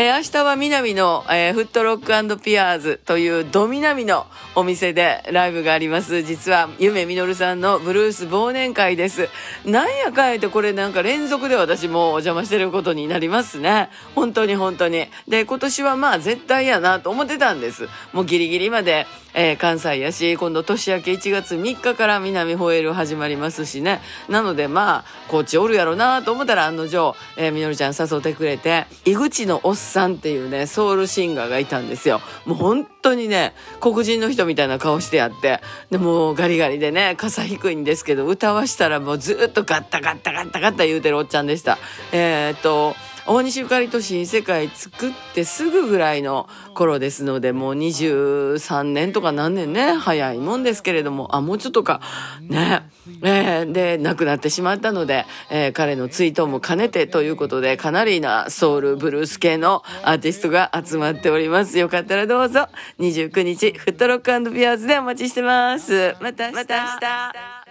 えー、明日は南の、えー、フットロックピアーズというド南のお店でライブがあります。実は、夢みのるさんのブルース忘年会です。なんやかんやとこれなんか連続で私もお邪魔してることになりますね。本当に本当に。で、今年はまあ絶対やなと思ってたんです。もうギリギリまで、えー、関西やし、今度年明け1月3日から南ホエール始まりますしね。なのでまあ、こっちおるやろなと思ったら案の定、えー、みのるちゃん誘ってくれて、井口のおっさんっていうね、ソウルシンガーがいたんですよ。もう本当にね、黒人の人みたいな顔してやって、でもガリガリでね、傘低いんですけど、歌わしたらもうずっとガッタガッタガッタガッタ言うてるおっちゃんでした。えー、っと、大西ゆかりと新世界作ってすぐぐらいの頃ですので、もう23年とか何年ね、早いもんですけれども、あ、もうちょっとか、ね。えー、で、亡くなってしまったので、えー、彼の追悼も兼ねてということで、かなりなソウルブルース系のアーティストが集まっております。よかったらどうぞ、29日、フットロックピアーズでお待ちしてます。また明日。また明日